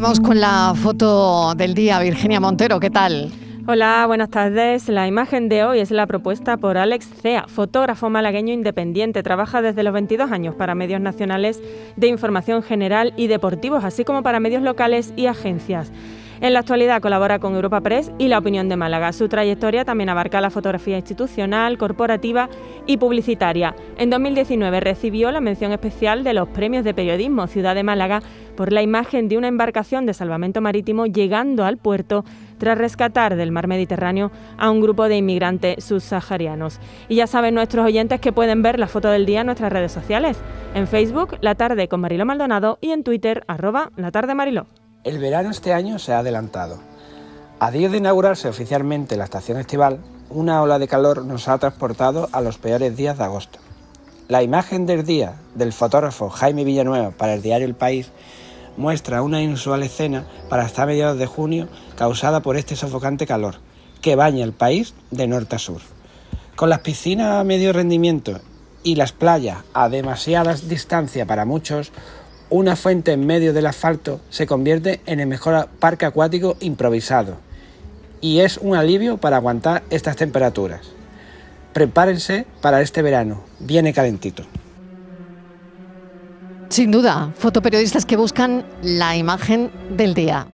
Vamos con la foto del día, Virginia Montero, ¿qué tal? Hola, buenas tardes. La imagen de hoy es la propuesta por Alex Cea, fotógrafo malagueño independiente. Trabaja desde los 22 años para medios nacionales de información general y deportivos, así como para medios locales y agencias. En la actualidad colabora con Europa Press y La Opinión de Málaga. Su trayectoria también abarca la fotografía institucional, corporativa y publicitaria. En 2019 recibió la mención especial de los Premios de Periodismo Ciudad de Málaga por la imagen de una embarcación de salvamento marítimo llegando al puerto tras rescatar del mar Mediterráneo a un grupo de inmigrantes subsaharianos. Y ya saben nuestros oyentes que pueden ver la foto del día en nuestras redes sociales. En Facebook, La Tarde con Mariló Maldonado y en Twitter, arroba La Tarde Mariló. El verano este año se ha adelantado. A día de inaugurarse oficialmente la estación estival, una ola de calor nos ha transportado a los peores días de agosto. La imagen del día del fotógrafo Jaime Villanueva para el diario El País muestra una inusual escena para hasta mediados de junio causada por este sofocante calor que baña el país de norte a sur. Con las piscinas a medio rendimiento y las playas a demasiada distancia para muchos, una fuente en medio del asfalto se convierte en el mejor parque acuático improvisado y es un alivio para aguantar estas temperaturas. Prepárense para este verano, viene calentito. Sin duda, fotoperiodistas que buscan la imagen del día.